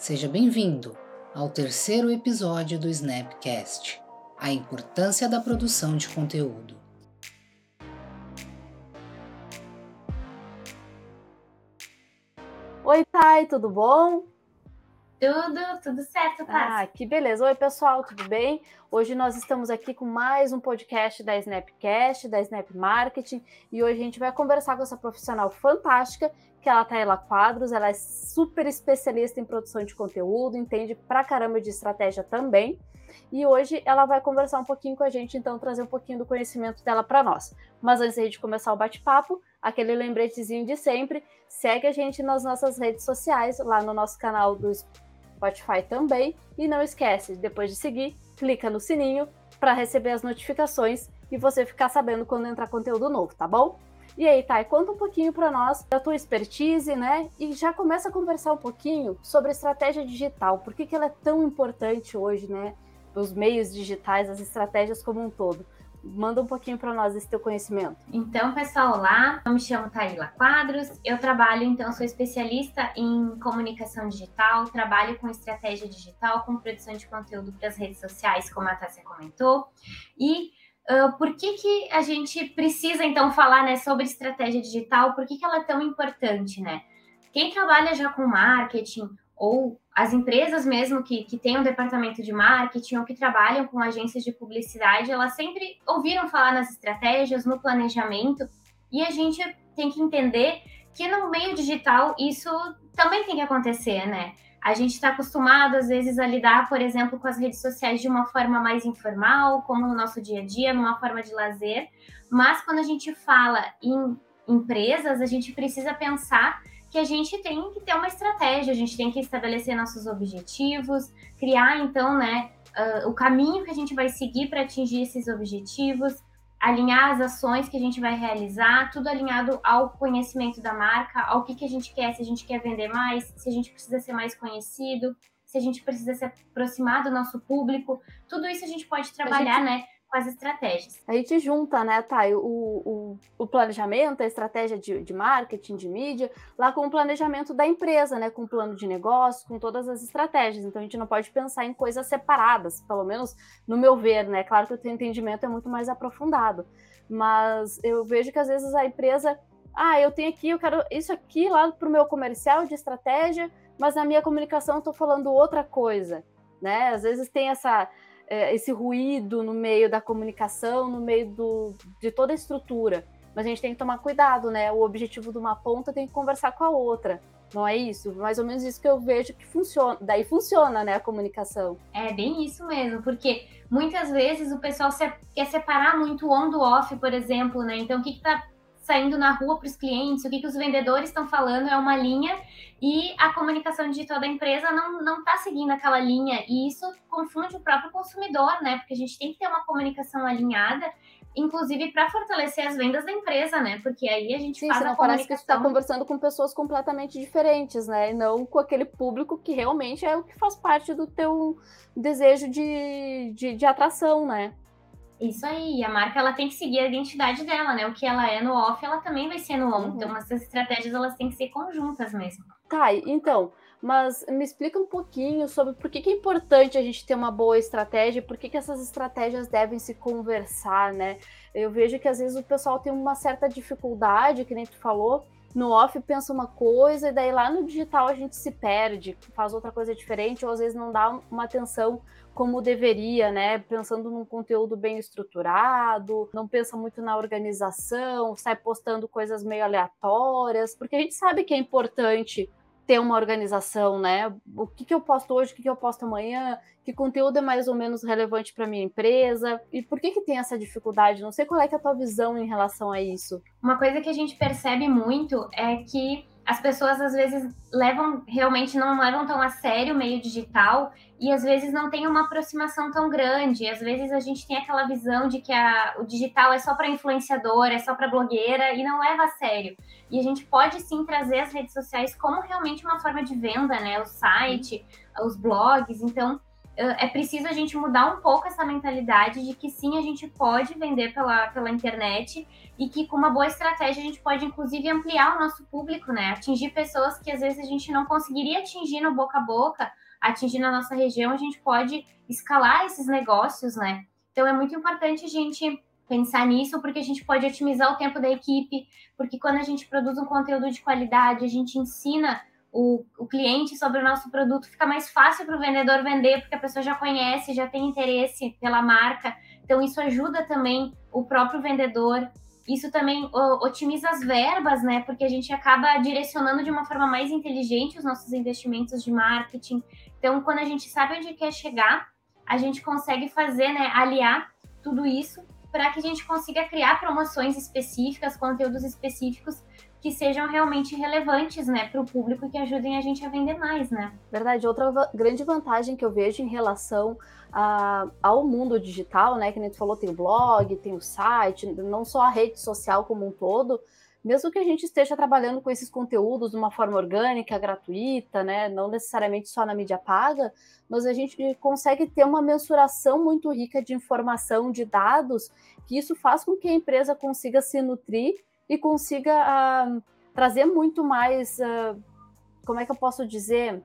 Seja bem-vindo ao terceiro episódio do Snapcast A Importância da Produção de Conteúdo. Oi, Thay, tudo bom? Tudo, tudo certo, tá? Ah, que beleza. Oi, pessoal, tudo bem? Hoje nós estamos aqui com mais um podcast da Snapcast, da Snap Marketing, e hoje a gente vai conversar com essa profissional fantástica, que é a Taylor Quadros. Ela é super especialista em produção de conteúdo, entende pra caramba de estratégia também. E hoje ela vai conversar um pouquinho com a gente, então trazer um pouquinho do conhecimento dela para nós. Mas antes de começar o bate-papo, aquele lembretezinho de sempre, segue a gente nas nossas redes sociais, lá no nosso canal do Spotify também. E não esquece, depois de seguir, clica no sininho para receber as notificações e você ficar sabendo quando entrar conteúdo novo, tá bom? E aí, Thay, conta um pouquinho para nós da tua expertise, né? E já começa a conversar um pouquinho sobre estratégia digital. Por que, que ela é tão importante hoje, né? Os meios digitais, as estratégias como um todo. Manda um pouquinho para nós esse teu conhecimento. Então, pessoal, olá. Eu me chamo Taila Quadros. Eu trabalho, então, sou especialista em comunicação digital, trabalho com estratégia digital, com produção de conteúdo para as redes sociais, como a Tássia comentou. E uh, por que, que a gente precisa, então, falar né, sobre estratégia digital? Por que, que ela é tão importante, né? Quem trabalha já com marketing ou as empresas mesmo que, que têm um departamento de marketing ou que trabalham com agências de publicidade, elas sempre ouviram falar nas estratégias, no planejamento, e a gente tem que entender que no meio digital isso também tem que acontecer, né? A gente está acostumado, às vezes, a lidar, por exemplo, com as redes sociais de uma forma mais informal, como no nosso dia a dia, numa forma de lazer, mas quando a gente fala em empresas, a gente precisa pensar que a gente tem que ter uma estratégia, a gente tem que estabelecer nossos objetivos, criar então, né, uh, o caminho que a gente vai seguir para atingir esses objetivos, alinhar as ações que a gente vai realizar, tudo alinhado ao conhecimento da marca, ao que, que a gente quer, se a gente quer vender mais, se a gente precisa ser mais conhecido, se a gente precisa se aproximar do nosso público, tudo isso a gente pode trabalhar, gente... né? Com as estratégias. A gente junta, né, Thay, o, o, o planejamento, a estratégia de, de, marketing, de mídia, lá com o planejamento da empresa, né, com o plano de negócio, com todas as estratégias. Então a gente não pode pensar em coisas separadas, pelo menos no meu ver, né? Claro que o teu entendimento é muito mais aprofundado, mas eu vejo que às vezes a empresa, ah, eu tenho aqui, eu quero isso aqui lá para o meu comercial de estratégia, mas na minha comunicação eu estou falando outra coisa, né? Às vezes tem essa esse ruído no meio da comunicação, no meio do, de toda a estrutura. Mas a gente tem que tomar cuidado, né? O objetivo de uma ponta tem que conversar com a outra. Não é isso? Mais ou menos isso que eu vejo que funciona. Daí funciona, né, a comunicação. É bem isso mesmo, porque muitas vezes o pessoal quer separar muito on do off, por exemplo, né? Então, o que está saindo na rua para os clientes, o que, que os vendedores estão falando é uma linha e a comunicação digital da empresa não não está seguindo aquela linha e isso confunde o próprio consumidor, né? Porque a gente tem que ter uma comunicação alinhada, inclusive para fortalecer as vendas da empresa, né? Porque aí a gente Sim, faz a comunicação. Parece que está conversando com pessoas completamente diferentes, né? E não com aquele público que realmente é o que faz parte do teu desejo de, de, de atração, né? Isso aí, a marca ela tem que seguir a identidade dela, né? O que ela é no off, ela também vai ser no on. Uhum. Então, essas estratégias elas têm que ser conjuntas mesmo. Tá, então, mas me explica um pouquinho sobre por que, que é importante a gente ter uma boa estratégia, por que, que essas estratégias devem se conversar, né? Eu vejo que às vezes o pessoal tem uma certa dificuldade, que nem tu falou, no off pensa uma coisa e daí lá no digital a gente se perde, faz outra coisa diferente ou às vezes não dá uma atenção como deveria, né? Pensando num conteúdo bem estruturado, não pensa muito na organização, sai postando coisas meio aleatórias, porque a gente sabe que é importante ter uma organização, né? O que, que eu posto hoje, o que, que eu posto amanhã, que conteúdo é mais ou menos relevante para minha empresa e por que que tem essa dificuldade? Não sei qual é, é a tua visão em relação a isso. Uma coisa que a gente percebe muito é que as pessoas às vezes levam realmente não levam tão a sério o meio digital e às vezes não tem uma aproximação tão grande. Às vezes a gente tem aquela visão de que a, o digital é só para influenciador, é só para blogueira e não leva a sério. E a gente pode sim trazer as redes sociais como realmente uma forma de venda, né? O site, os blogs. Então, é preciso a gente mudar um pouco essa mentalidade de que sim, a gente pode vender pela, pela internet e que com uma boa estratégia a gente pode, inclusive, ampliar o nosso público, né? Atingir pessoas que às vezes a gente não conseguiria atingir no boca a boca, atingir na nossa região, a gente pode escalar esses negócios, né? Então é muito importante a gente pensar nisso, porque a gente pode otimizar o tempo da equipe, porque quando a gente produz um conteúdo de qualidade, a gente ensina o, o cliente sobre o nosso produto, fica mais fácil para o vendedor vender, porque a pessoa já conhece, já tem interesse pela marca. Então, isso ajuda também o próprio vendedor. Isso também otimiza as verbas, né? Porque a gente acaba direcionando de uma forma mais inteligente os nossos investimentos de marketing. Então, quando a gente sabe onde quer chegar, a gente consegue fazer, né? Aliar tudo isso para que a gente consiga criar promoções específicas, conteúdos específicos que sejam realmente relevantes, né, para o público e que ajudem a gente a vender mais, né? Verdade. Outra grande vantagem que eu vejo em relação a, ao mundo digital, né, que a gente falou, tem o blog, tem o site, não só a rede social como um todo, mesmo que a gente esteja trabalhando com esses conteúdos de uma forma orgânica, gratuita, né, não necessariamente só na mídia paga, mas a gente consegue ter uma mensuração muito rica de informação, de dados, que isso faz com que a empresa consiga se nutrir e consiga uh, trazer muito mais, uh, como é que eu posso dizer,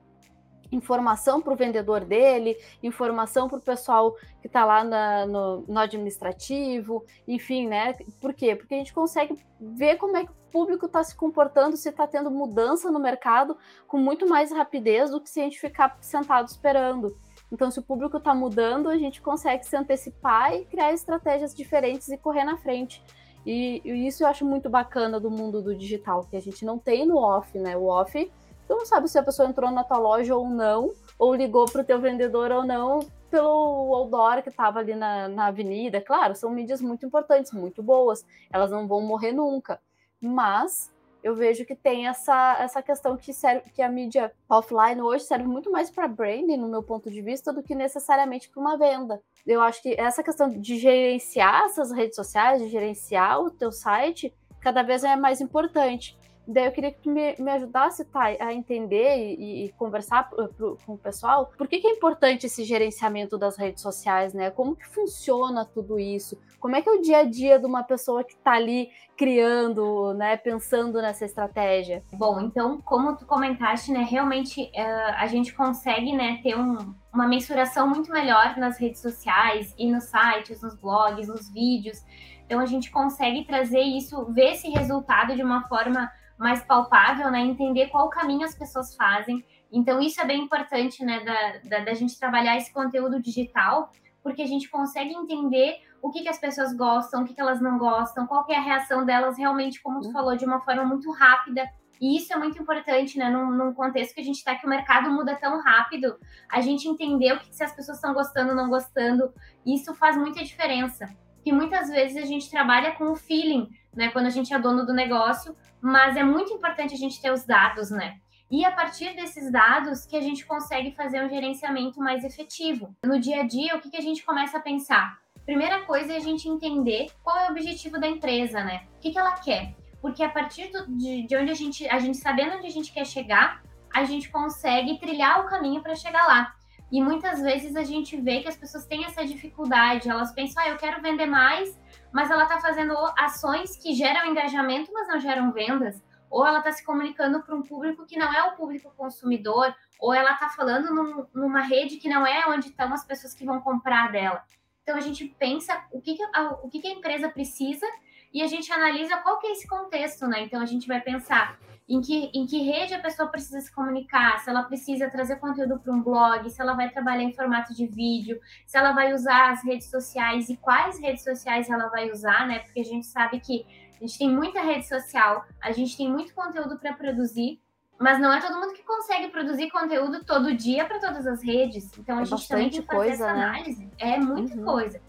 informação para o vendedor dele, informação para o pessoal que está lá na, no, no, administrativo, enfim, né? Por quê? Porque a gente consegue ver como é que o público está se comportando, se está tendo mudança no mercado com muito mais rapidez do que se a gente ficar sentado esperando. Então, se o público está mudando, a gente consegue se antecipar e criar estratégias diferentes e correr na frente. E, e, isso eu acho muito bacana do mundo do digital, que a gente não tem no off, né? O off, tu não sabe se a pessoa entrou na tua loja ou não, ou ligou para o teu vendedor ou não, pelo outdoor que estava ali na, na avenida. Claro, são mídias muito importantes, muito boas, elas não vão morrer nunca. Mas eu vejo que tem essa, essa questão que, serve, que a mídia offline hoje serve muito mais para branding, no meu ponto de vista, do que necessariamente para uma venda. Eu acho que essa questão de gerenciar essas redes sociais, de gerenciar o teu site, cada vez é mais importante. Daí eu queria que tu me, me ajudasse, tá, a entender e, e conversar pro, pro, com o pessoal por que, que, é importante esse gerenciamento das redes sociais, né? Como que funciona tudo isso? Como é que é o dia a dia de uma pessoa que está ali criando, né, pensando nessa estratégia? Bom, então, como tu comentaste, né, realmente uh, a gente consegue, né, ter um, uma mensuração muito melhor nas redes sociais e nos sites, nos blogs, nos vídeos. Então a gente consegue trazer isso, ver esse resultado de uma forma mais palpável, né? Entender qual caminho as pessoas fazem. Então, isso é bem importante, né? Da, da, da, gente trabalhar esse conteúdo digital, porque a gente consegue entender o que, que as pessoas gostam, o que, que elas não gostam, qual é a reação delas realmente, como tu uhum. falou, de uma forma muito rápida. E isso é muito importante, né? Num, num contexto que a gente está, que o mercado muda tão rápido, a gente entender o que, que se as pessoas estão gostando ou não gostando, isso faz muita diferença. Que muitas vezes a gente trabalha com o feeling, né? Quando a gente é dono do negócio, mas é muito importante a gente ter os dados, né? E a partir desses dados que a gente consegue fazer um gerenciamento mais efetivo. No dia a dia, o que, que a gente começa a pensar? Primeira coisa é a gente entender qual é o objetivo da empresa, né? O que, que ela quer? Porque a partir do, de, de onde a gente, a gente sabendo onde a gente quer chegar, a gente consegue trilhar o caminho para chegar lá. E muitas vezes a gente vê que as pessoas têm essa dificuldade, elas pensam, ah, eu quero vender mais, mas ela está fazendo ações que geram engajamento, mas não geram vendas, ou ela está se comunicando para um público que não é o público consumidor, ou ela está falando num, numa rede que não é onde estão as pessoas que vão comprar dela. Então a gente pensa o que, que a, o que, que a empresa precisa e a gente analisa qual que é esse contexto, né? Então a gente vai pensar em que, em que rede a pessoa precisa se comunicar, se ela precisa trazer conteúdo para um blog, se ela vai trabalhar em formato de vídeo, se ela vai usar as redes sociais e quais redes sociais ela vai usar, né? Porque a gente sabe que a gente tem muita rede social, a gente tem muito conteúdo para produzir, mas não é todo mundo que consegue produzir conteúdo todo dia para todas as redes. Então a é gente também tem que fazer coisa, essa né? análise. É muita uhum. coisa.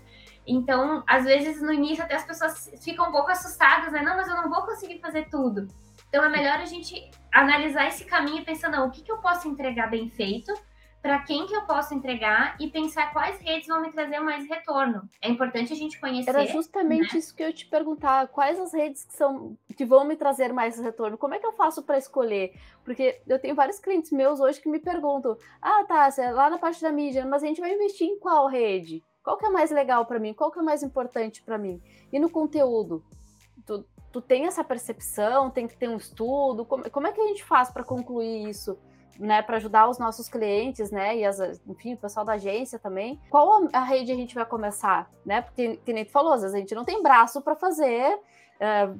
Então, às vezes, no início, até as pessoas ficam um pouco assustadas, né? Não, mas eu não vou conseguir fazer tudo. Então é melhor a gente analisar esse caminho e pensar, não, o que, que eu posso entregar bem feito para quem que eu posso entregar e pensar quais redes vão me trazer mais retorno. É importante a gente conhecer. Era justamente né? isso que eu te perguntar, quais as redes que são que vão me trazer mais retorno? Como é que eu faço para escolher? Porque eu tenho vários clientes meus hoje que me perguntam: "Ah, tá, é lá na parte da mídia, mas a gente vai investir em qual rede? Qual que é mais legal para mim? Qual que é mais importante para mim?" E no conteúdo, tu, tu tem essa percepção, tem que ter um estudo, como, como é que a gente faz para concluir isso? né, para ajudar os nossos clientes, né, e as, enfim, o pessoal da agência também. Qual a rede a gente vai começar, né? Porque, que nem tu falou, às vezes a gente não tem braço para fazer é,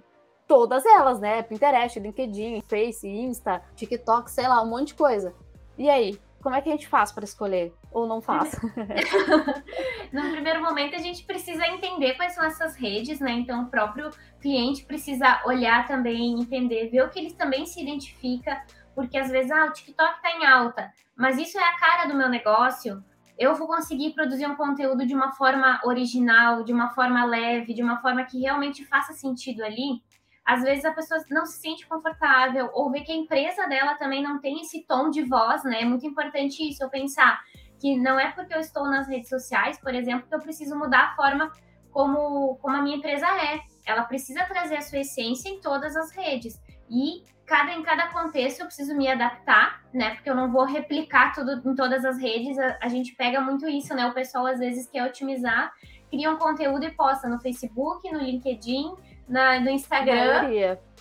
todas elas, né? Pinterest, LinkedIn, Face, Insta, TikTok, sei lá, um monte de coisa. E aí, como é que a gente faz para escolher ou não faz? no primeiro momento a gente precisa entender quais são essas redes, né? Então o próprio cliente precisa olhar também, entender, ver o que ele também se identifica, porque às vezes, ah, o TikTok está em alta, mas isso é a cara do meu negócio. Eu vou conseguir produzir um conteúdo de uma forma original, de uma forma leve, de uma forma que realmente faça sentido ali. Às vezes a pessoa não se sente confortável ou vê que a empresa dela também não tem esse tom de voz, né? É muito importante isso, eu pensar que não é porque eu estou nas redes sociais, por exemplo, que eu preciso mudar a forma como, como a minha empresa é. Ela precisa trazer a sua essência em todas as redes. E cada em cada contexto eu preciso me adaptar, né? Porque eu não vou replicar tudo em todas as redes. A, a, gente pega muito isso, né? O pessoal às vezes quer otimizar, cria um conteúdo e posta no Facebook, no LinkedIn, na, no Instagram.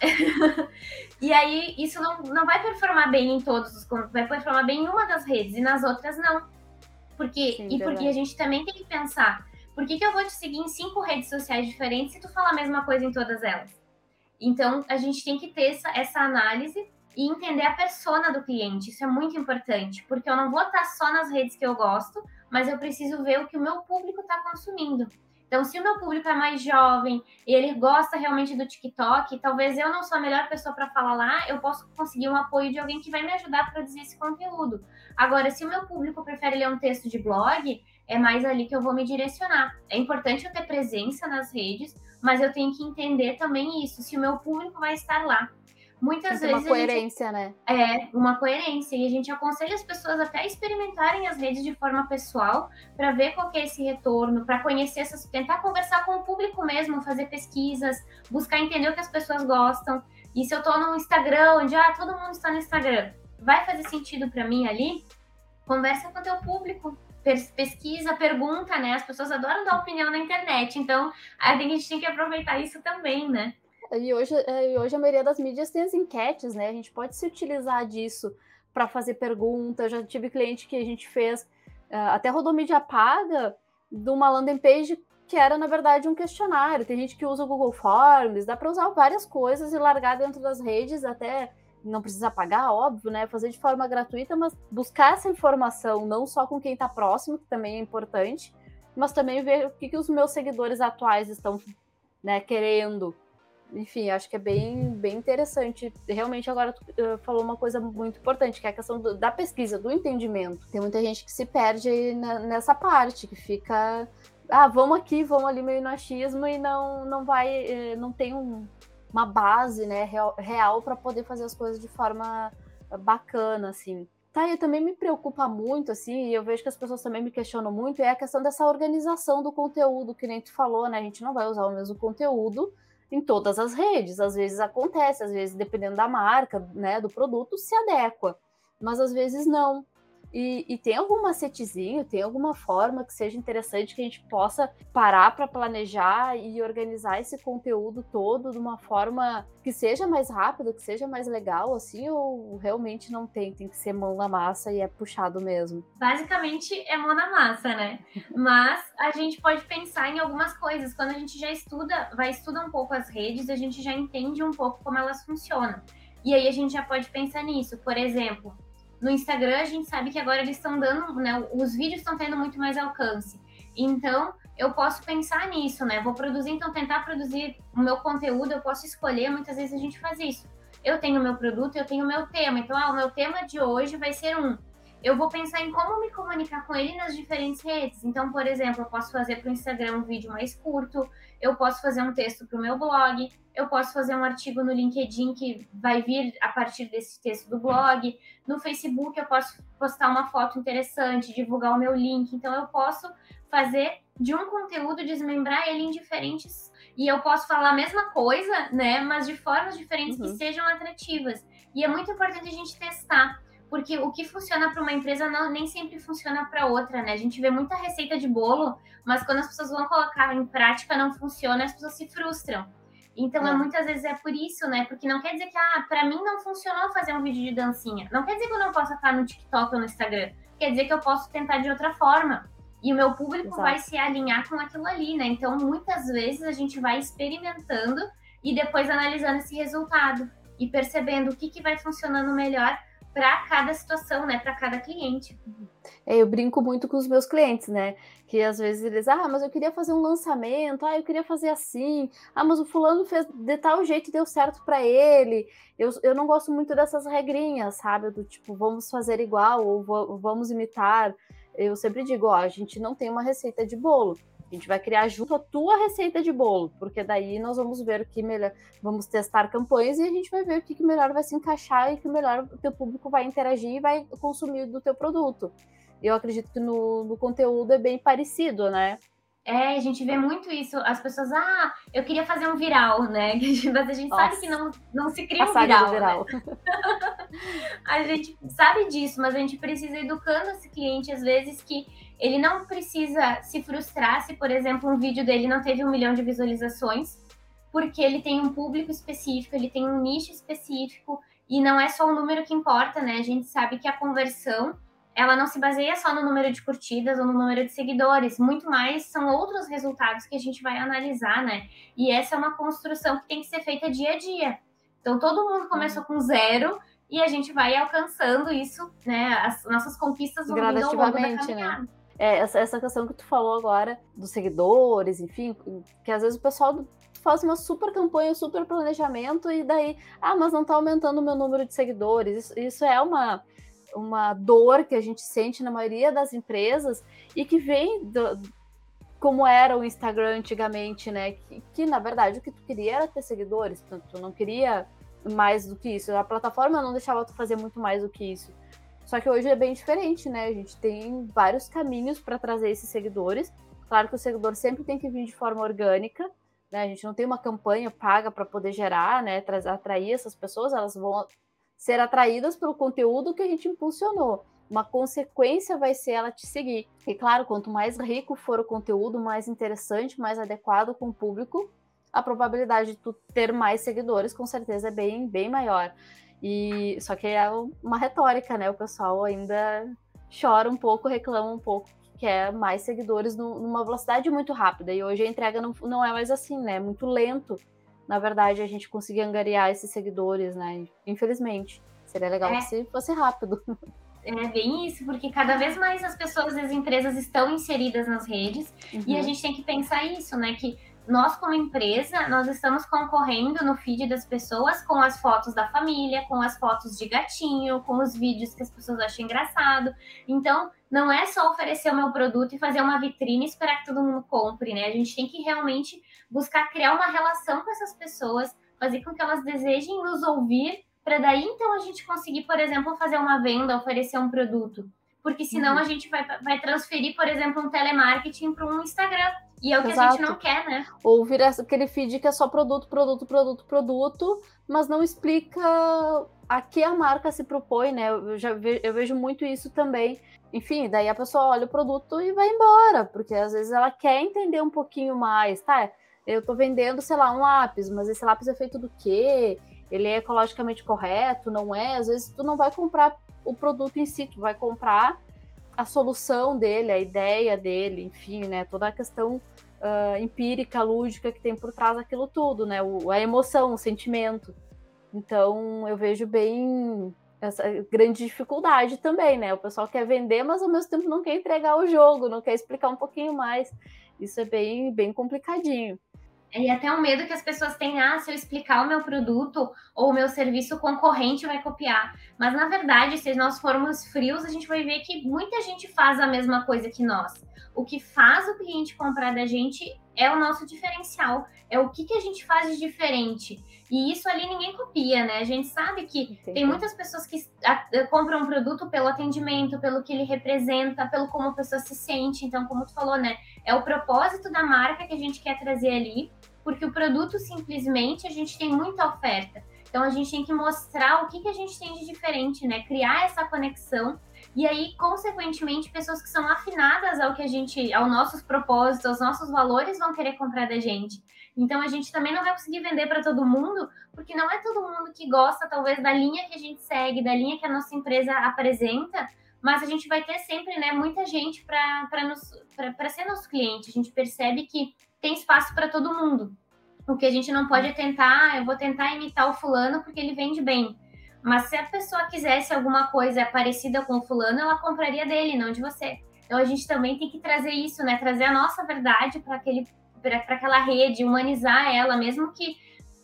e aí isso não, não vai performar bem em todos os vai performar bem em uma das redes e nas outras não. Porque, Sim, e porque a gente também tem que pensar, por que, que eu vou te seguir em cinco redes sociais diferentes se tu falar a mesma coisa em todas elas? Então, a gente tem que ter essa, essa análise e entender a persona do cliente. Isso é muito importante, porque eu não vou estar só nas redes que eu gosto, mas eu preciso ver o que o meu público está consumindo. Então, se o meu público é mais jovem e ele gosta realmente do TikTok, talvez eu não sou a melhor pessoa para falar lá, eu posso conseguir um apoio de alguém que vai me ajudar a produzir esse conteúdo. Agora, se o meu público prefere ler um texto de blog, é mais ali que eu vou me direcionar. É importante eu ter presença nas redes, mas eu tenho que entender também isso, se o meu público vai estar lá. Muitas Tem vezes. Uma coerência, gente, né? É, uma coerência. E a gente aconselha as pessoas até a experimentarem as redes de forma pessoal, para ver qual é esse retorno, para conhecer essas. tentar conversar com o público mesmo, fazer pesquisas, buscar entender o que as pessoas gostam. E se eu estou no Instagram, onde ah, todo mundo está no Instagram, vai fazer sentido para mim ali? Conversa com o teu público, pesquisa, pergunta, né? As pessoas adoram dar opinião na internet, então a gente tem que aproveitar isso também, né? E hoje, é, hoje a maioria das mídias tem as enquetes, né? A gente pode se utilizar disso para fazer perguntas. Já tive cliente que a gente fez é, até rodou mídia paga de uma landing page que era, na verdade, um questionário. Tem gente que usa o Google Forms, dá para usar várias coisas e largar dentro das redes até não precisa pagar, óbvio, né? Fazer de forma gratuita, mas buscar essa informação não só com quem está próximo, que também é importante, mas também ver o que, que os meus seguidores atuais estão né, querendo. Enfim, acho que é bem, bem interessante. Realmente, agora tu uh, falou uma coisa muito importante, que é a questão do, da pesquisa, do entendimento. Tem muita gente que se perde na, nessa parte, que fica. Ah, vamos aqui, vamos ali meio no achismo e não, não vai, eh, não tem um, uma base, né, real, real para poder fazer as coisas de forma bacana, assim. Tá, e também me preocupa muito, assim, e eu vejo que as pessoas também me questionam muito, é a questão dessa organização do conteúdo, que nem tu falou, né? A gente não vai usar o mesmo conteúdo em todas as redes. Às vezes acontece, às vezes, dependendo da marca, né, do produto, se adequa. Mas às vezes não. E, e, tem algum macetezinho, tem alguma forma que seja interessante que a gente possa parar para planejar e organizar esse conteúdo todo de uma forma que seja mais rápida, que seja mais legal, assim, ou realmente não tem? Tem que ser mão na massa e é puxado mesmo? Basicamente é mão na massa, né? Mas a gente pode pensar em algumas coisas. Quando a gente já estuda, vai estudar um pouco as redes, a gente já entende um pouco como elas funcionam. E aí a gente já pode pensar nisso. Por exemplo, no Instagram, a gente sabe que agora eles estão dando, né? Os vídeos estão tendo muito mais alcance. Então, eu posso pensar nisso, né? Vou produzir, então tentar produzir o meu conteúdo, eu posso escolher, muitas vezes a gente faz isso. Eu tenho o meu produto, eu tenho o meu tema. Então, ah, o meu tema de hoje vai ser um. Eu vou pensar em como me comunicar com ele nas diferentes redes. Então, por exemplo, eu posso fazer para o Instagram um vídeo mais curto, eu posso fazer um texto para o meu blog, eu posso fazer um artigo no LinkedIn que vai vir a partir desse texto do blog. No Facebook, eu posso postar uma foto interessante, divulgar o meu link. Então, eu posso fazer de um conteúdo, desmembrar ele em diferentes. E eu posso falar a mesma coisa, né? Mas de formas diferentes uhum. que sejam atrativas. E é muito importante a gente testar porque o que funciona para uma empresa não, nem sempre funciona para outra, né? A gente vê muita receita de bolo, mas quando as pessoas vão colocar em prática não funciona, as pessoas se frustram. Então, é. é muitas vezes é por isso, né? Porque não quer dizer que, ah, para mim não funcionou fazer um vídeo de dancinha. Não quer dizer que eu não possa estar no TikTok ou no Instagram. Quer dizer que eu posso tentar de outra forma. E o meu público Exato. vai se alinhar com aquilo ali, né? Então, muitas vezes a gente vai experimentando e depois analisando esse resultado e percebendo o que, que vai funcionando melhor para cada situação, né, para cada cliente. É, eu brinco muito com os meus clientes, né, que às vezes eles, ah, mas eu queria fazer um lançamento, ah, eu queria fazer assim, ah, mas o fulano fez de tal jeito e deu certo para ele. Eu, eu não gosto muito dessas regrinhas, sabe, do tipo, vamos fazer igual ou vamos imitar. Eu sempre digo, ó, a gente não tem uma receita de bolo a gente vai criar junto a tua receita de bolo, porque daí nós vamos ver o que melhor, vamos testar campanhas e a gente vai ver o que, que melhor vai se encaixar e que melhor o teu público vai interagir e vai consumir do teu produto. Eu acredito que no, no conteúdo é bem parecido, né? É, a gente vê muito isso. As pessoas, ah, eu queria fazer um viral, né? Mas a gente Nossa. sabe que não, não se cria um viral. viral. Né? a gente sabe disso, mas a gente precisa educando esse cliente, às vezes, que ele não precisa se frustrar se, por exemplo, um vídeo dele não teve um milhão de visualizações, porque ele tem um público específico, ele tem um nicho específico, e não é só o número que importa, né? A gente sabe que a conversão ela não se baseia só no número de curtidas ou no número de seguidores, muito mais são outros resultados que a gente vai analisar, né? E essa é uma construção que tem que ser feita dia a dia. Então, todo mundo começou com zero e a gente vai alcançando isso, né? As nossas conquistas vão vindo ao longo da né? caminhada. Né? É, essa, essa questão que tu falou agora dos seguidores, enfim, que às vezes o pessoal faz uma super campanha, super planejamento e daí, ah, mas não tá aumentando o meu número de seguidores. Isso, isso é uma uma dor que a gente sente na maioria das empresas e que vem do, como era o Instagram antigamente, né? Que, que, na verdade o que tu queria era ter seguidores, tu, tu não queria mais do que isso. A plataforma não deixava tu fazer muito mais do que isso. Só que hoje é bem diferente, né? A gente tem vários caminhos para trazer esses seguidores. Claro que o seguidor sempre tem que vir de forma orgânica, né? A gente não tem uma campanha paga para poder gerar, né? Atrair essas pessoas, elas vão ser atraídas pelo conteúdo que a gente impulsionou. Uma consequência vai ser ela te seguir. E claro, quanto mais rico for o conteúdo, mais interessante, mais adequado com o público, a probabilidade de tu ter mais seguidores com certeza é bem, bem maior. E só que é uma retórica, né? O pessoal ainda chora um pouco, reclama um pouco que é mais seguidores numa velocidade muito rápida. E hoje a entrega não, não é mais assim, né? É muito lento na verdade, a gente conseguir angariar esses seguidores, né? Infelizmente. Seria legal é. se fosse rápido. É bem isso, porque cada vez mais as pessoas, as empresas estão inseridas nas redes uhum. e a uhum. gente tem que pensar isso, né? Que nós, como empresa, nós estamos concorrendo no feed das pessoas com as fotos da família, com as fotos de gatinho, com os vídeos que as pessoas acham engraçado. Então, não é só oferecer o meu produto e fazer uma vitrine e esperar que todo mundo compre, né? A gente tem que realmente buscar criar uma relação com essas pessoas, fazer com que elas desejem nos ouvir, para daí então a gente conseguir, por exemplo, fazer uma venda, oferecer um produto. Porque senão uhum. a gente vai, vai transferir, por exemplo, um telemarketing para um Instagram. E é o que Exato. a gente não quer, né? Ou virar aquele feed que é só produto, produto, produto, produto, mas não explica a que a marca se propõe, né? Eu já vejo, eu vejo muito isso também. Enfim, daí a pessoa olha o produto e vai embora, porque às vezes ela quer entender um pouquinho mais, tá? Eu tô vendendo, sei lá, um lápis, mas esse lápis é feito do quê? Ele é ecologicamente correto? Não é? Às vezes tu não vai comprar o produto em si, tu vai comprar a solução dele, a ideia dele, enfim, né? Toda a questão uh, empírica, lúdica que tem por trás daquilo tudo, né? O, a emoção, o sentimento. Então, eu vejo bem essa grande dificuldade também, né? O pessoal quer vender, mas ao mesmo tempo não quer entregar o jogo, não quer explicar um pouquinho mais. Isso é bem, bem complicadinho. E até um medo que as pessoas têm, ah, se eu explicar o meu produto ou o meu serviço, o concorrente vai copiar. Mas na verdade, se nós formos frios, a gente vai ver que muita gente faz a mesma coisa que nós. O que faz o cliente comprar da gente é o nosso diferencial, é o que, que a gente faz de diferente. E isso ali ninguém copia, né? A gente sabe que Entendi. tem muitas pessoas que compram um produto pelo atendimento, pelo que ele representa, pelo como a pessoa se sente. Então, como tu falou, né? É o propósito da marca que a gente quer trazer ali, porque o produto simplesmente a gente tem muita oferta. Então a gente tem que mostrar o que, que a gente tem de diferente, né? Criar essa conexão e aí, consequentemente, pessoas que são afinadas ao que a gente, aos nossos propósitos, aos nossos valores, vão querer comprar da gente. Então, a gente também não vai conseguir vender para todo mundo, porque não é todo mundo que gosta, talvez, da linha que a gente segue, da linha que a nossa empresa apresenta, mas a gente vai ter sempre, né, muita gente para ser nosso cliente. A gente percebe que tem espaço para todo mundo. O que a gente não pode é tentar, ah, eu vou tentar imitar o fulano porque ele vende bem. Mas se a pessoa quisesse alguma coisa parecida com o fulano, ela compraria dele, não de você. Então a gente também tem que trazer isso, né? Trazer a nossa verdade para aquele para aquela rede, humanizar ela, mesmo que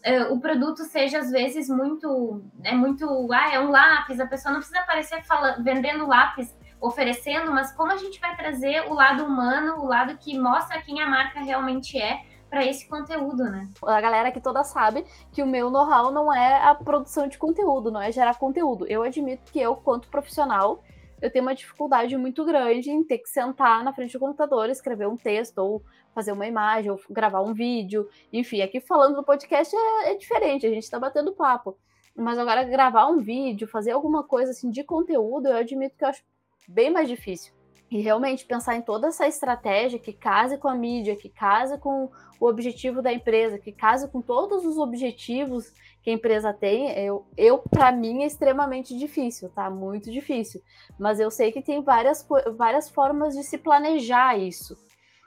uh, o produto seja às vezes muito é muito ah, é um lápis, a pessoa não precisa aparecer falando, vendendo lápis, oferecendo, mas como a gente vai trazer o lado humano, o lado que mostra quem a marca realmente é para esse conteúdo, né? A galera que toda sabe que o meu know-how não é a produção de conteúdo, não é gerar conteúdo. Eu admito que eu, quanto profissional, eu tenho uma dificuldade muito grande em ter que sentar na frente do computador, escrever um texto, ou fazer uma imagem, ou gravar um vídeo. Enfim, aqui falando no podcast é, é diferente, a gente está batendo papo. Mas agora gravar um vídeo, fazer alguma coisa assim de conteúdo, eu admito que eu acho bem mais difícil. E realmente pensar em toda essa estratégia que case com a mídia, que case com o objetivo da empresa, que case com todos os objetivos que a empresa tem, eu, eu para mim é extremamente difícil, tá? Muito difícil. Mas eu sei que tem várias, várias formas de se planejar isso.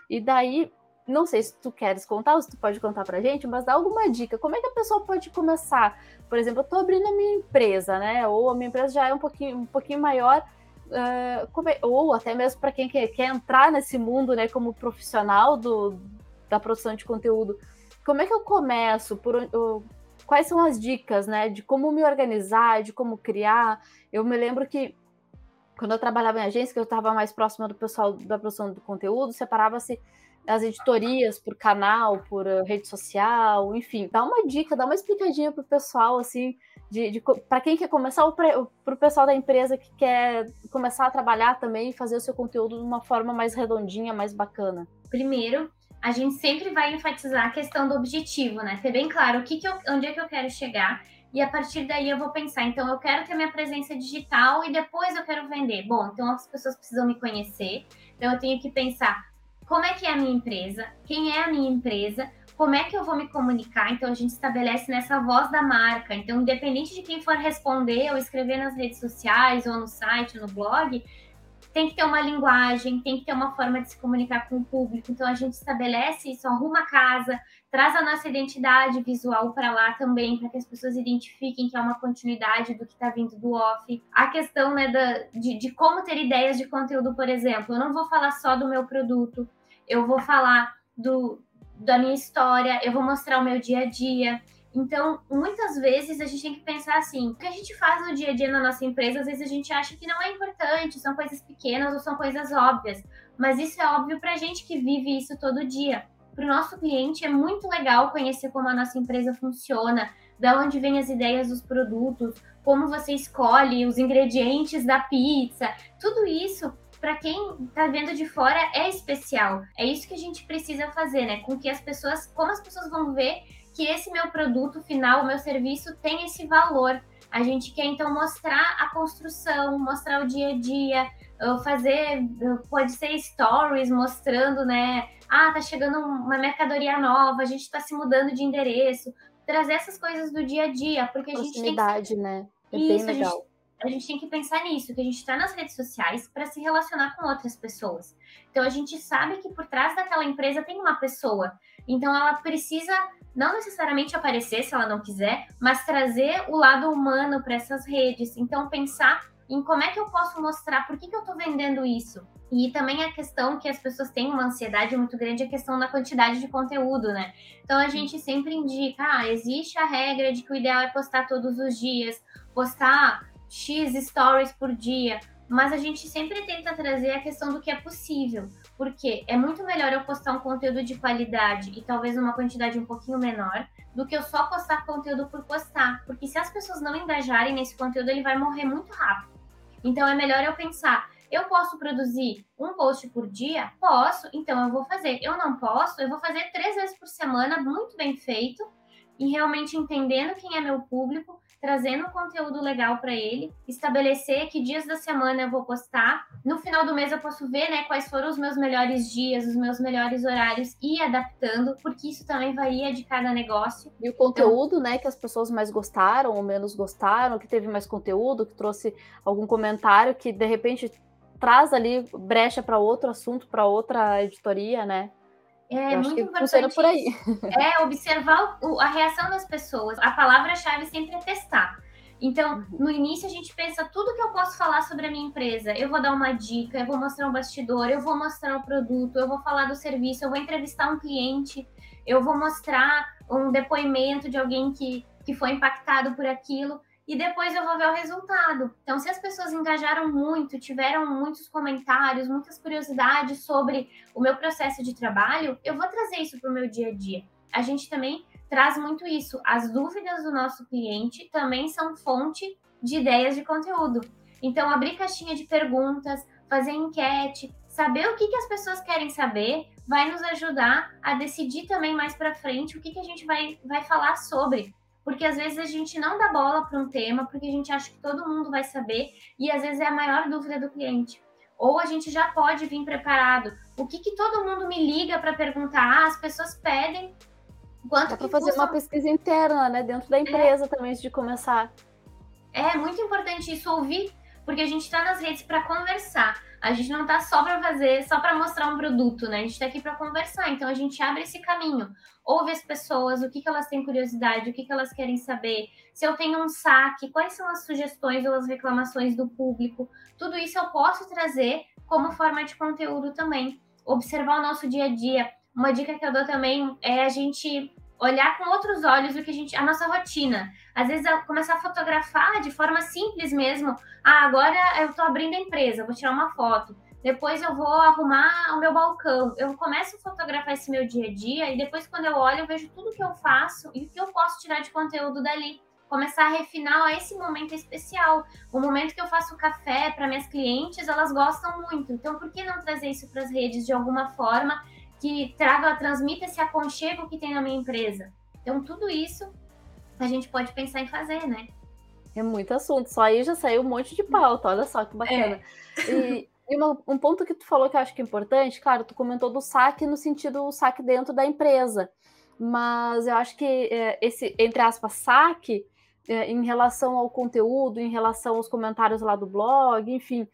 E daí, não sei se tu queres contar ou se tu pode contar pra gente, mas dá alguma dica. Como é que a pessoa pode começar? Por exemplo, eu tô abrindo a minha empresa, né? Ou a minha empresa já é um pouquinho, um pouquinho maior uh, ou até mesmo para quem quer, quer, entrar nesse mundo, né, como profissional do, da produção de conteúdo, como é que eu começo? Por, uh, quais são as dicas, né, de como me organizar, de como criar? Eu me lembro que quando eu trabalhava em agência, que eu estava mais próxima do pessoal da produção do conteúdo, separava-se as editorias por canal, por uh, rede social, enfim. Dá uma dica, dá uma explicadinha pro pessoal, assim, de, de para quem quer começar, ou para o pessoal da empresa que quer começar a trabalhar também e fazer o seu conteúdo de uma forma mais redondinha, mais bacana. Primeiro, a gente sempre vai enfatizar a questão do objetivo, né? Ter bem claro o que, que eu, onde é que eu quero chegar e a partir daí eu vou pensar, então eu quero ter minha presença digital e depois eu quero vender. Bom, então as pessoas precisam me conhecer, então eu tenho que pensar como é que é a minha empresa, quem é a minha empresa, como é que eu vou me comunicar? Então, a gente estabelece nessa voz da marca. Então, independente de quem for responder ou escrever nas redes sociais, ou no site, no blog, tem que ter uma linguagem, tem que ter uma forma de se comunicar com o público. Então, a gente estabelece isso, arruma a casa, traz a nossa identidade visual para lá também, para que as pessoas identifiquem que é uma continuidade do que está vindo do off. A questão né, da, de, de como ter ideias de conteúdo, por exemplo. Eu não vou falar só do meu produto, eu vou falar do, da minha história, eu vou mostrar o meu dia a dia. Então, muitas vezes a gente tem que pensar assim: o que a gente faz no dia a dia na nossa empresa, às vezes a gente acha que não é importante, são coisas pequenas ou são coisas óbvias. Mas isso é óbvio para a gente que vive isso todo dia. Para o nosso cliente é muito legal conhecer como a nossa empresa funciona, da onde vêm as ideias dos produtos, como você escolhe os ingredientes da pizza. Tudo isso para quem está vendo de fora é especial. É isso que a gente precisa fazer, né? Com que as pessoas, como as pessoas vão ver que esse meu produto final, o meu serviço tem esse valor. A gente quer então mostrar a construção, mostrar o dia a dia, fazer, pode ser stories mostrando, né? Ah, tá chegando uma mercadoria nova, a gente está se mudando de endereço, trazer essas coisas do dia a dia, porque a gente tem que... né? É Isso, bem legal a gente tem que pensar nisso, que a gente está nas redes sociais para se relacionar com outras pessoas. Então a gente sabe que por trás daquela empresa tem uma pessoa. Então ela precisa não necessariamente aparecer se ela não quiser, mas trazer o lado humano para essas redes. Então pensar em como é que eu posso mostrar, por que, que eu estou vendendo isso. E também a questão que as pessoas têm uma ansiedade muito grande é a questão da quantidade de conteúdo, né? Então a gente sempre indica, ah, existe a regra de que o ideal é postar todos os dias, postar X stories por dia, mas a gente sempre tenta trazer a questão do que é possível, porque é muito melhor eu postar um conteúdo de qualidade e talvez uma quantidade um pouquinho menor, do que eu só postar conteúdo por postar, porque se as pessoas não engajarem nesse conteúdo, ele vai morrer muito rápido. Então é melhor eu pensar, eu posso produzir um post por dia? Posso, então eu vou fazer. Eu não posso, eu vou fazer três vezes por semana, muito bem feito, e realmente entendendo quem é meu público, trazendo conteúdo legal para ele, estabelecer que dias da semana eu vou postar. No final do mês eu posso ver, né, quais foram os meus melhores dias, os meus melhores horários e adaptando, porque isso também varia de cada negócio. E o conteúdo, então, né, que as pessoas mais gostaram ou menos gostaram, que teve mais conteúdo, que trouxe algum comentário que de repente traz ali brecha para outro assunto, para outra editoria, né? É muito importante. por aí. É observar o, a reação das pessoas. A palavra-chave sempre é testar. Então, uhum. no início a gente pensa tudo que eu posso falar sobre a minha empresa. Eu vou dar uma dica, eu vou mostrar um bastidor, eu vou mostrar o um produto, eu vou falar do serviço, eu vou entrevistar um cliente, eu vou mostrar um depoimento de alguém que, que foi impactado por aquilo e depois eu vou ver o resultado. Então, se as pessoas engajaram muito, tiveram muitos comentários, muitas curiosidades sobre o meu processo de trabalho, eu vou trazer isso para o meu dia a dia. A gente também traz muito isso. As dúvidas do nosso cliente também são fonte de ideias de conteúdo. Então, abrir caixinha de perguntas, fazer enquete, saber o que, que as pessoas querem saber, vai nos ajudar a decidir também mais para frente o que, que a gente vai, vai falar sobre porque às vezes a gente não dá bola para um tema, porque a gente acha que todo mundo vai saber, e às vezes é a maior dúvida do cliente. Ou a gente já pode vir preparado. O que, que todo mundo me liga para perguntar? Ah, as pessoas pedem quanto Dá para fazer custa... uma pesquisa interna, né, dentro da empresa é. também antes de começar. É muito importante isso ouvir, porque a gente está nas redes para conversar. A gente não está só para fazer, só para mostrar um produto, né? A gente está aqui para conversar. Então a gente abre esse caminho, ouve as pessoas, o que, que elas têm curiosidade, o que, que elas querem saber. Se eu tenho um saque, quais são as sugestões ou as reclamações do público. Tudo isso eu posso trazer como forma de conteúdo também. Observar o nosso dia a dia. Uma dica que eu dou também é a gente olhar com outros olhos o que a gente, a nossa rotina. Às vezes começar a fotografar de forma simples mesmo. Ah, agora eu estou abrindo a empresa, vou tirar uma foto. Depois eu vou arrumar o meu balcão. Eu começo a fotografar esse meu dia a dia e depois quando eu olho eu vejo tudo que eu faço e o que eu posso tirar de conteúdo dali. Começar a refinar esse momento especial. O momento que eu faço café para minhas clientes, elas gostam muito. Então, por que não trazer isso para as redes de alguma forma que traga, transmita esse aconchego que tem na minha empresa. Então, tudo isso a gente pode pensar em fazer, né? É muito assunto. Só aí já saiu um monte de pauta. Olha só que bacana. É. E, e uma, um ponto que tu falou que eu acho que é importante, claro, tu comentou do saque no sentido do saque dentro da empresa. Mas eu acho que é, esse, entre aspas, saque, é, em relação ao conteúdo, em relação aos comentários lá do blog, enfim,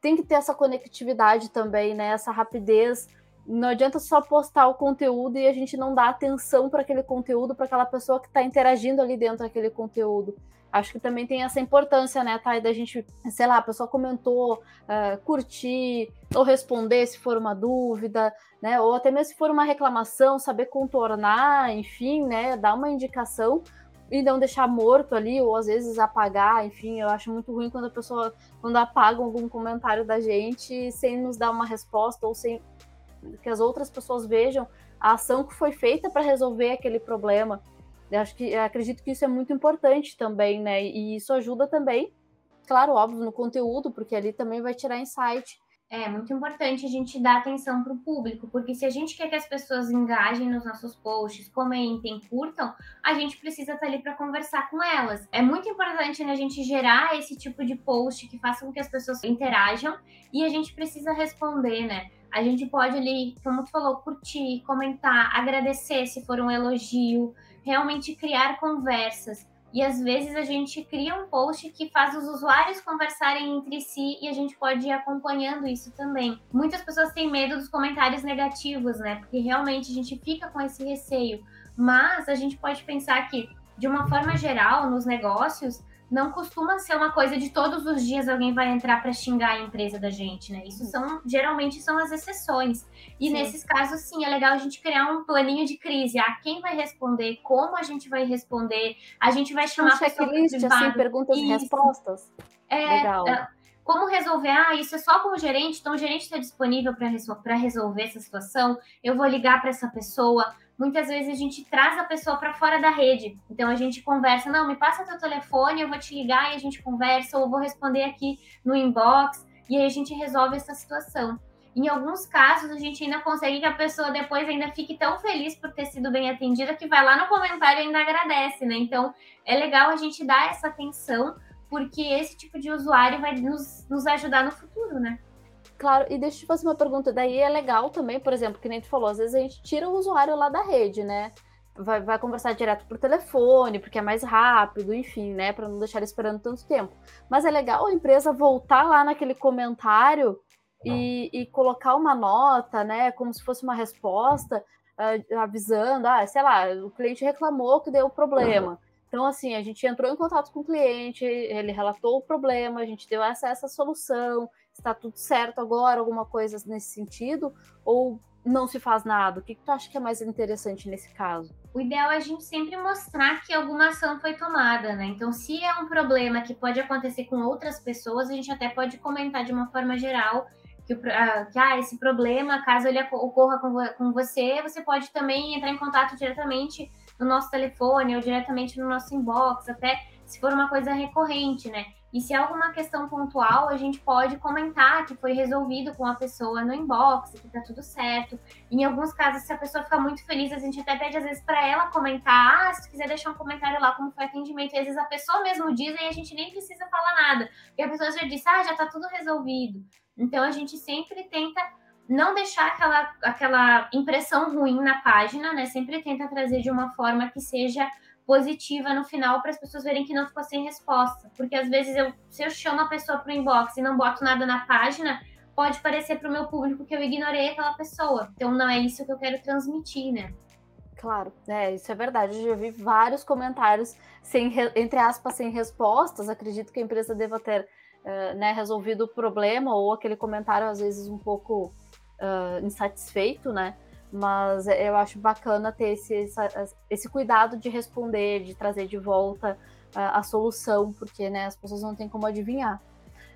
tem que ter essa conectividade também, né? Essa rapidez não adianta só postar o conteúdo e a gente não dar atenção para aquele conteúdo, para aquela pessoa que está interagindo ali dentro daquele conteúdo. Acho que também tem essa importância, né, Thay, da gente, sei lá, a pessoa comentou, uh, curtir, ou responder se for uma dúvida, né, ou até mesmo se for uma reclamação, saber contornar, enfim, né, dar uma indicação e não deixar morto ali, ou às vezes apagar, enfim, eu acho muito ruim quando a pessoa, quando apaga algum comentário da gente sem nos dar uma resposta ou sem que as outras pessoas vejam a ação que foi feita para resolver aquele problema. Eu acho que eu acredito que isso é muito importante também, né? E isso ajuda também, claro, óbvio, no conteúdo, porque ali também vai tirar insight. É muito importante a gente dar atenção para o público, porque se a gente quer que as pessoas engajem nos nossos posts, comentem, curtam, a gente precisa estar ali para conversar com elas. É muito importante né, a gente gerar esse tipo de post que faça com que as pessoas interajam e a gente precisa responder, né? A gente pode ali, como tu falou, curtir, comentar, agradecer se for um elogio, realmente criar conversas. E às vezes a gente cria um post que faz os usuários conversarem entre si e a gente pode ir acompanhando isso também. Muitas pessoas têm medo dos comentários negativos, né? Porque realmente a gente fica com esse receio. Mas a gente pode pensar que, de uma forma geral, nos negócios, não costuma ser uma coisa de todos os dias alguém vai entrar para xingar a empresa da gente, né? Isso são geralmente são as exceções. E sim. nesses casos, sim, é legal a gente criar um planinho de crise. Ah, quem vai responder? Como a gente vai responder? A gente vai chamar um checklist, assim, perguntas isso. e respostas. É, legal. É, como resolver? Ah, isso é só com o gerente, então o gerente está disponível para resolver essa situação. Eu vou ligar para essa pessoa muitas vezes a gente traz a pessoa para fora da rede. Então a gente conversa, não, me passa teu telefone, eu vou te ligar e a gente conversa, ou vou responder aqui no inbox, e aí a gente resolve essa situação. Em alguns casos, a gente ainda consegue que a pessoa depois ainda fique tão feliz por ter sido bem atendida que vai lá no comentário e ainda agradece, né? Então é legal a gente dar essa atenção, porque esse tipo de usuário vai nos, nos ajudar no futuro, né? Claro, e deixa eu te fazer uma pergunta. Daí é legal também, por exemplo, que nem tu falou, às vezes a gente tira o usuário lá da rede, né? Vai, vai conversar direto por telefone, porque é mais rápido, enfim, né? Para não deixar ele esperando tanto tempo. Mas é legal a empresa voltar lá naquele comentário e, e colocar uma nota, né? Como se fosse uma resposta, uh, avisando, ah, sei lá, o cliente reclamou que deu problema. Então, assim, a gente entrou em contato com o cliente, ele relatou o problema, a gente deu essa, essa solução, está tudo certo agora, alguma coisa nesse sentido, ou não se faz nada? O que, que tu acha que é mais interessante nesse caso? O ideal é a gente sempre mostrar que alguma ação foi tomada, né? Então, se é um problema que pode acontecer com outras pessoas, a gente até pode comentar de uma forma geral que, uh, que ah, esse problema, caso ele ocorra com, com você, você pode também entrar em contato diretamente no nosso telefone ou diretamente no nosso inbox, até se for uma coisa recorrente, né? E se é alguma questão pontual, a gente pode comentar que foi resolvido com a pessoa no inbox, que tá tudo certo. Em alguns casos, se a pessoa ficar muito feliz, a gente até pede às vezes para ela comentar, ah, se quiser deixar um comentário lá como foi o atendimento. E às vezes a pessoa mesmo diz e a gente nem precisa falar nada. Porque a pessoa já disse, ah, já tá tudo resolvido. Então a gente sempre tenta não deixar aquela, aquela impressão ruim na página, né? Sempre tenta trazer de uma forma que seja positiva no final para as pessoas verem que não ficou sem resposta. Porque às vezes eu, se eu chamo a pessoa para o inbox e não boto nada na página, pode parecer para o meu público que eu ignorei aquela pessoa. Então não é isso que eu quero transmitir, né? Claro, é, isso é verdade. Eu já vi vários comentários sem, entre aspas, sem respostas. Acredito que a empresa deva ter uh, né, resolvido o problema, ou aquele comentário, às vezes, um pouco uh, insatisfeito, né? Mas eu acho bacana ter esse, esse cuidado de responder, de trazer de volta a, a solução, porque né, as pessoas não têm como adivinhar.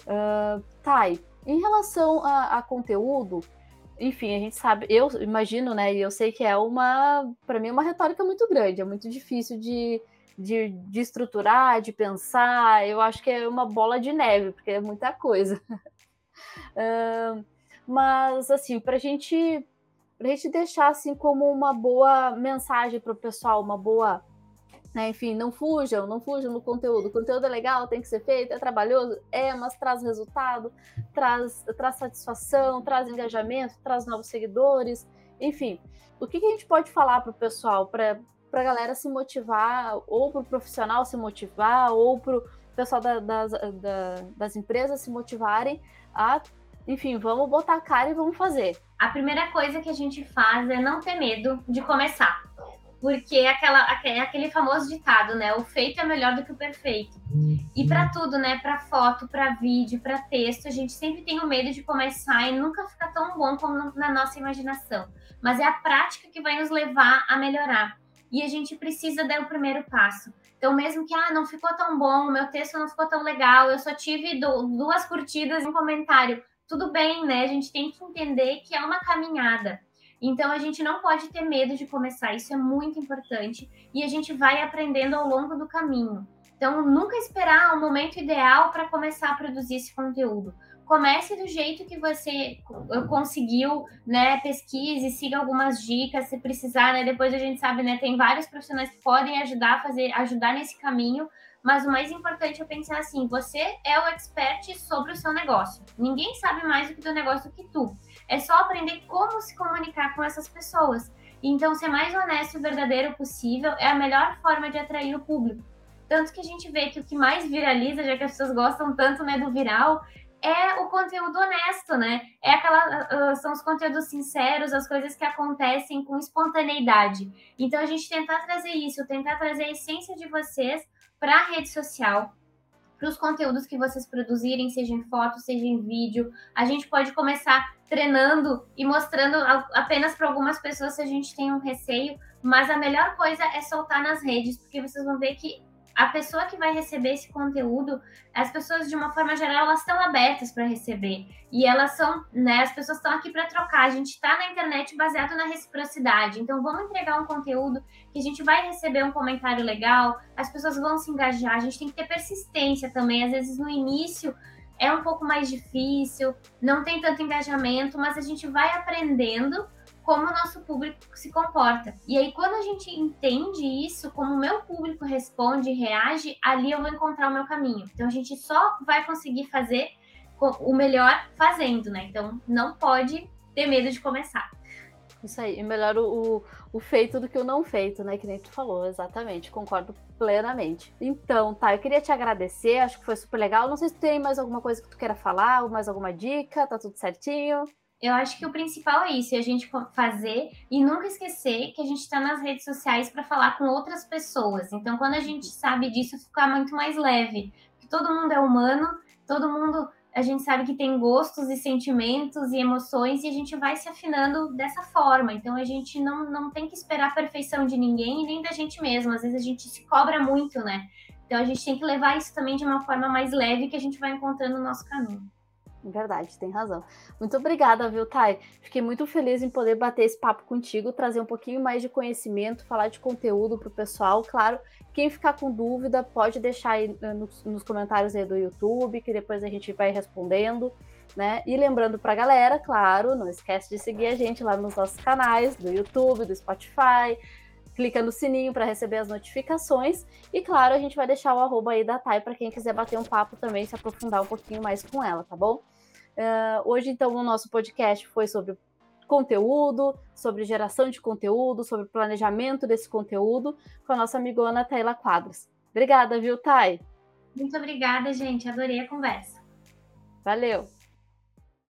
Uh, tá, em relação a, a, conteúdo, enfim, a gente sabe, eu imagino, né, e eu sei que é uma, para mim, uma retórica muito grande, é muito difícil de, de, de, estruturar, de pensar, eu acho que é uma bola de neve, porque é muita coisa. uh, mas, assim, para a gente para a gente deixar assim como uma boa mensagem para o pessoal, uma boa, né, enfim, não fujam, não fujam do conteúdo. O conteúdo é legal, tem que ser feito, é trabalhoso, é, mas traz resultado, traz, traz satisfação, traz engajamento, traz novos seguidores, enfim. O que, que a gente pode falar para o pessoal, para a galera se motivar, ou para o profissional se motivar, ou para o pessoal da, das, da, das empresas se motivarem a enfim, vamos botar a cara e vamos fazer. A primeira coisa que a gente faz é não ter medo de começar. Porque é, aquela, é aquele famoso ditado, né? O feito é melhor do que o perfeito. E para tudo, né? Para foto, para vídeo, para texto, a gente sempre tem o medo de começar e nunca fica tão bom como na nossa imaginação. Mas é a prática que vai nos levar a melhorar. E a gente precisa dar o primeiro passo. Então, mesmo que ah, não ficou tão bom, meu texto não ficou tão legal, eu só tive duas curtidas e um comentário tudo bem, né? A gente tem que entender que é uma caminhada. Então a gente não pode ter medo de começar, isso é muito importante e a gente vai aprendendo ao longo do caminho. Então nunca esperar o momento ideal para começar a produzir esse conteúdo. Comece do jeito que você conseguiu, né? Pesquise, siga algumas dicas, se precisar, né? Depois a gente sabe, né? Tem vários profissionais que podem ajudar a fazer, ajudar nesse caminho, mas o mais importante é pensar assim: você é o expert sobre o seu negócio. Ninguém sabe mais do que do negócio do que tu. É só aprender como se comunicar com essas pessoas. Então, ser mais honesto e verdadeiro possível é a melhor forma de atrair o público. Tanto que a gente vê que o que mais viraliza, já que as pessoas gostam tanto né, do viral, é o conteúdo honesto, né? É aquela, uh, são os conteúdos sinceros, as coisas que acontecem com espontaneidade. Então a gente tentar trazer isso, tentar trazer a essência de vocês para a rede social, para os conteúdos que vocês produzirem, seja em foto, seja em vídeo. A gente pode começar treinando e mostrando apenas para algumas pessoas se a gente tem um receio, mas a melhor coisa é soltar nas redes, porque vocês vão ver que a pessoa que vai receber esse conteúdo, as pessoas de uma forma geral elas estão abertas para receber e elas são, né? As pessoas estão aqui para trocar. A gente está na internet baseado na reciprocidade. Então vamos entregar um conteúdo que a gente vai receber um comentário legal, as pessoas vão se engajar. A gente tem que ter persistência também. Às vezes no início é um pouco mais difícil, não tem tanto engajamento, mas a gente vai aprendendo como o nosso público se comporta. E aí, quando a gente entende isso, como o meu público responde e reage, ali eu vou encontrar o meu caminho. Então, a gente só vai conseguir fazer o melhor fazendo, né? Então, não pode ter medo de começar. Isso aí, melhor o, o, feito do que o não feito, né? Que nem tu falou, exatamente, concordo plenamente. Então, tá, eu queria te agradecer, acho que foi super legal. Não sei se tem mais alguma coisa que tu queira falar, ou mais alguma dica, tá tudo certinho? Eu acho que o principal é isso, é a gente fazer e nunca esquecer que a gente está nas redes sociais para falar com outras pessoas. Então, quando a gente sabe disso, fica muito mais leve. Porque todo mundo é humano, todo mundo, a gente sabe que tem gostos e sentimentos e emoções e a gente vai se afinando dessa forma. Então, a gente não, não tem que esperar a perfeição de ninguém e nem da gente mesmo. Às vezes a gente se cobra muito, né? Então, a gente tem que levar isso também de uma forma mais leve que a gente vai encontrando o nosso caminho. Verdade, tem razão. Muito obrigada, viu, Thay? Fiquei muito feliz em poder bater esse papo contigo, trazer um pouquinho mais de conhecimento, falar de conteúdo para o pessoal. Claro, quem ficar com dúvida pode deixar aí eh, nos, nos comentários aí do YouTube, que depois a gente vai respondendo. Né? E lembrando para a galera, claro, não esquece de seguir a gente lá nos nossos canais do YouTube, do Spotify, clica no sininho para receber as notificações. E claro, a gente vai deixar o arroba aí da Thay para quem quiser bater um papo também, se aprofundar um pouquinho mais com ela, tá bom? Uh, hoje, então, o nosso podcast foi sobre conteúdo, sobre geração de conteúdo, sobre planejamento desse conteúdo, com a nossa amigona Taylor Quadros. Obrigada, viu, Thay? Muito obrigada, gente. Adorei a conversa. Valeu!